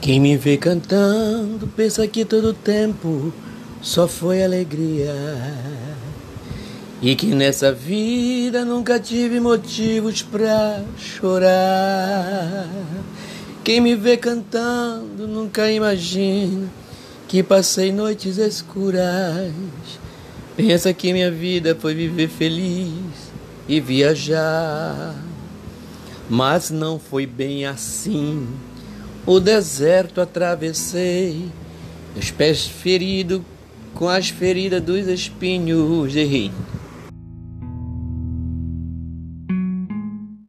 Quem me vê cantando pensa que todo tempo só foi alegria. E que nessa vida nunca tive motivos pra chorar. Quem me vê cantando nunca imagina que passei noites escuras. Pensa que minha vida foi viver feliz e viajar. Mas não foi bem assim. O deserto atravessei, os pés feridos com as feridas dos espinhos. Errei.